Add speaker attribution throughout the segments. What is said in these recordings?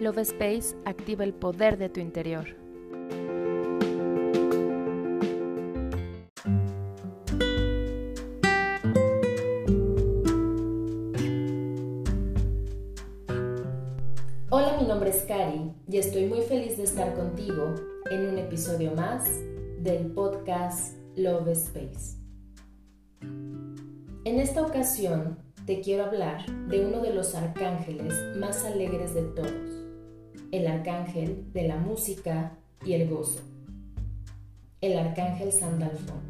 Speaker 1: Love Space activa el poder de tu interior.
Speaker 2: Hola, mi nombre es Cari y estoy muy feliz de estar contigo en un episodio más del podcast Love Space. En esta ocasión te quiero hablar de uno de los arcángeles más alegres de todos, el arcángel de la música y el gozo, el arcángel Sandalfón.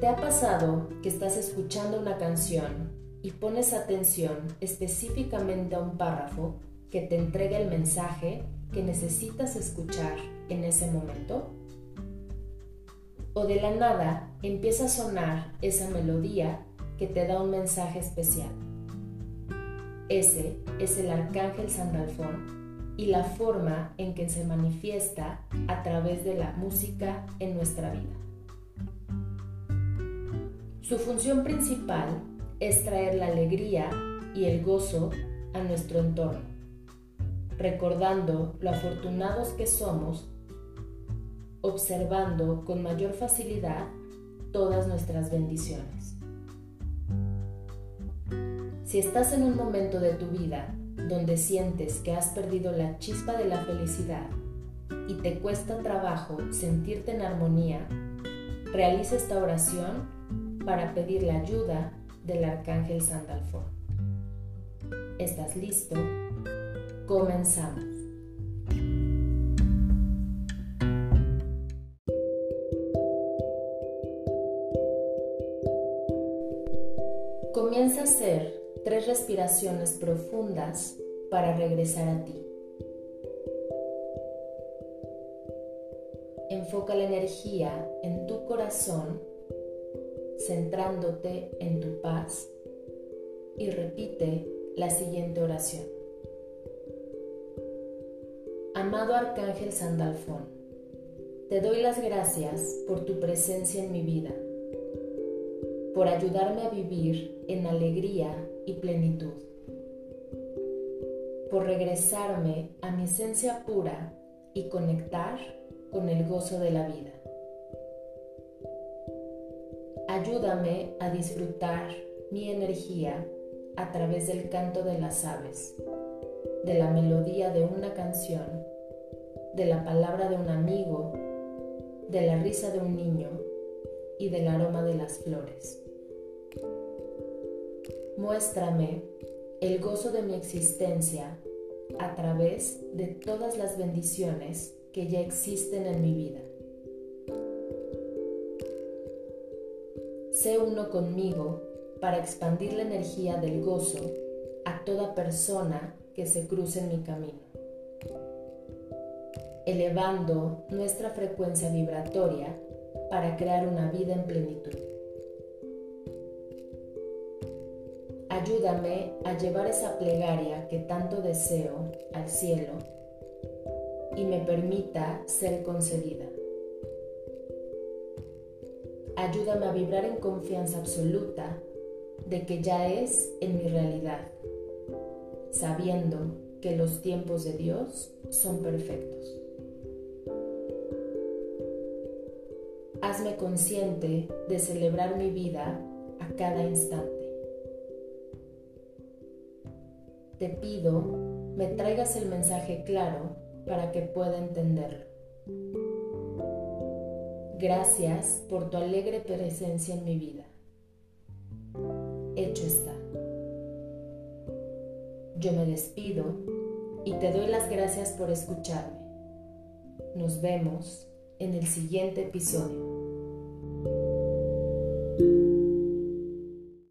Speaker 2: ¿Te ha pasado que estás escuchando una canción y pones atención específicamente a un párrafo que te entrega el mensaje que necesitas escuchar en ese momento? O de la nada empieza a sonar esa melodía que te da un mensaje especial. Ese es el arcángel Sandalfón y la forma en que se manifiesta a través de la música en nuestra vida. Su función principal es traer la alegría y el gozo a nuestro entorno, recordando lo afortunados que somos, observando con mayor facilidad todas nuestras bendiciones. Si estás en un momento de tu vida donde sientes que has perdido la chispa de la felicidad y te cuesta trabajo sentirte en armonía, realiza esta oración para pedir la ayuda del arcángel Sandalfón. ¿Estás listo? Comenzamos. Comienza a hacer tres respiraciones profundas para regresar a ti. Enfoca la energía en tu corazón, centrándote en tu paz y repite la siguiente oración. Amado Arcángel Sandalfón, te doy las gracias por tu presencia en mi vida, por ayudarme a vivir en alegría y plenitud, por regresarme a mi esencia pura y conectar con el gozo de la vida. Ayúdame a disfrutar mi energía a través del canto de las aves, de la melodía de una canción, de la palabra de un amigo, de la risa de un niño y del aroma de las flores. Muéstrame el gozo de mi existencia a través de todas las bendiciones que ya existen en mi vida. Sé uno conmigo para expandir la energía del gozo a toda persona que se cruce en mi camino, elevando nuestra frecuencia vibratoria para crear una vida en plenitud. Ayúdame a llevar esa plegaria que tanto deseo al cielo y me permita ser concedida. Ayúdame a vibrar en confianza absoluta de que ya es en mi realidad, sabiendo que los tiempos de Dios son perfectos. Hazme consciente de celebrar mi vida a cada instante. Te pido me traigas el mensaje claro para que pueda entenderlo. Gracias por tu alegre presencia en mi vida. Hecho está. Yo me despido y te doy las gracias por escucharme. Nos vemos en el siguiente episodio.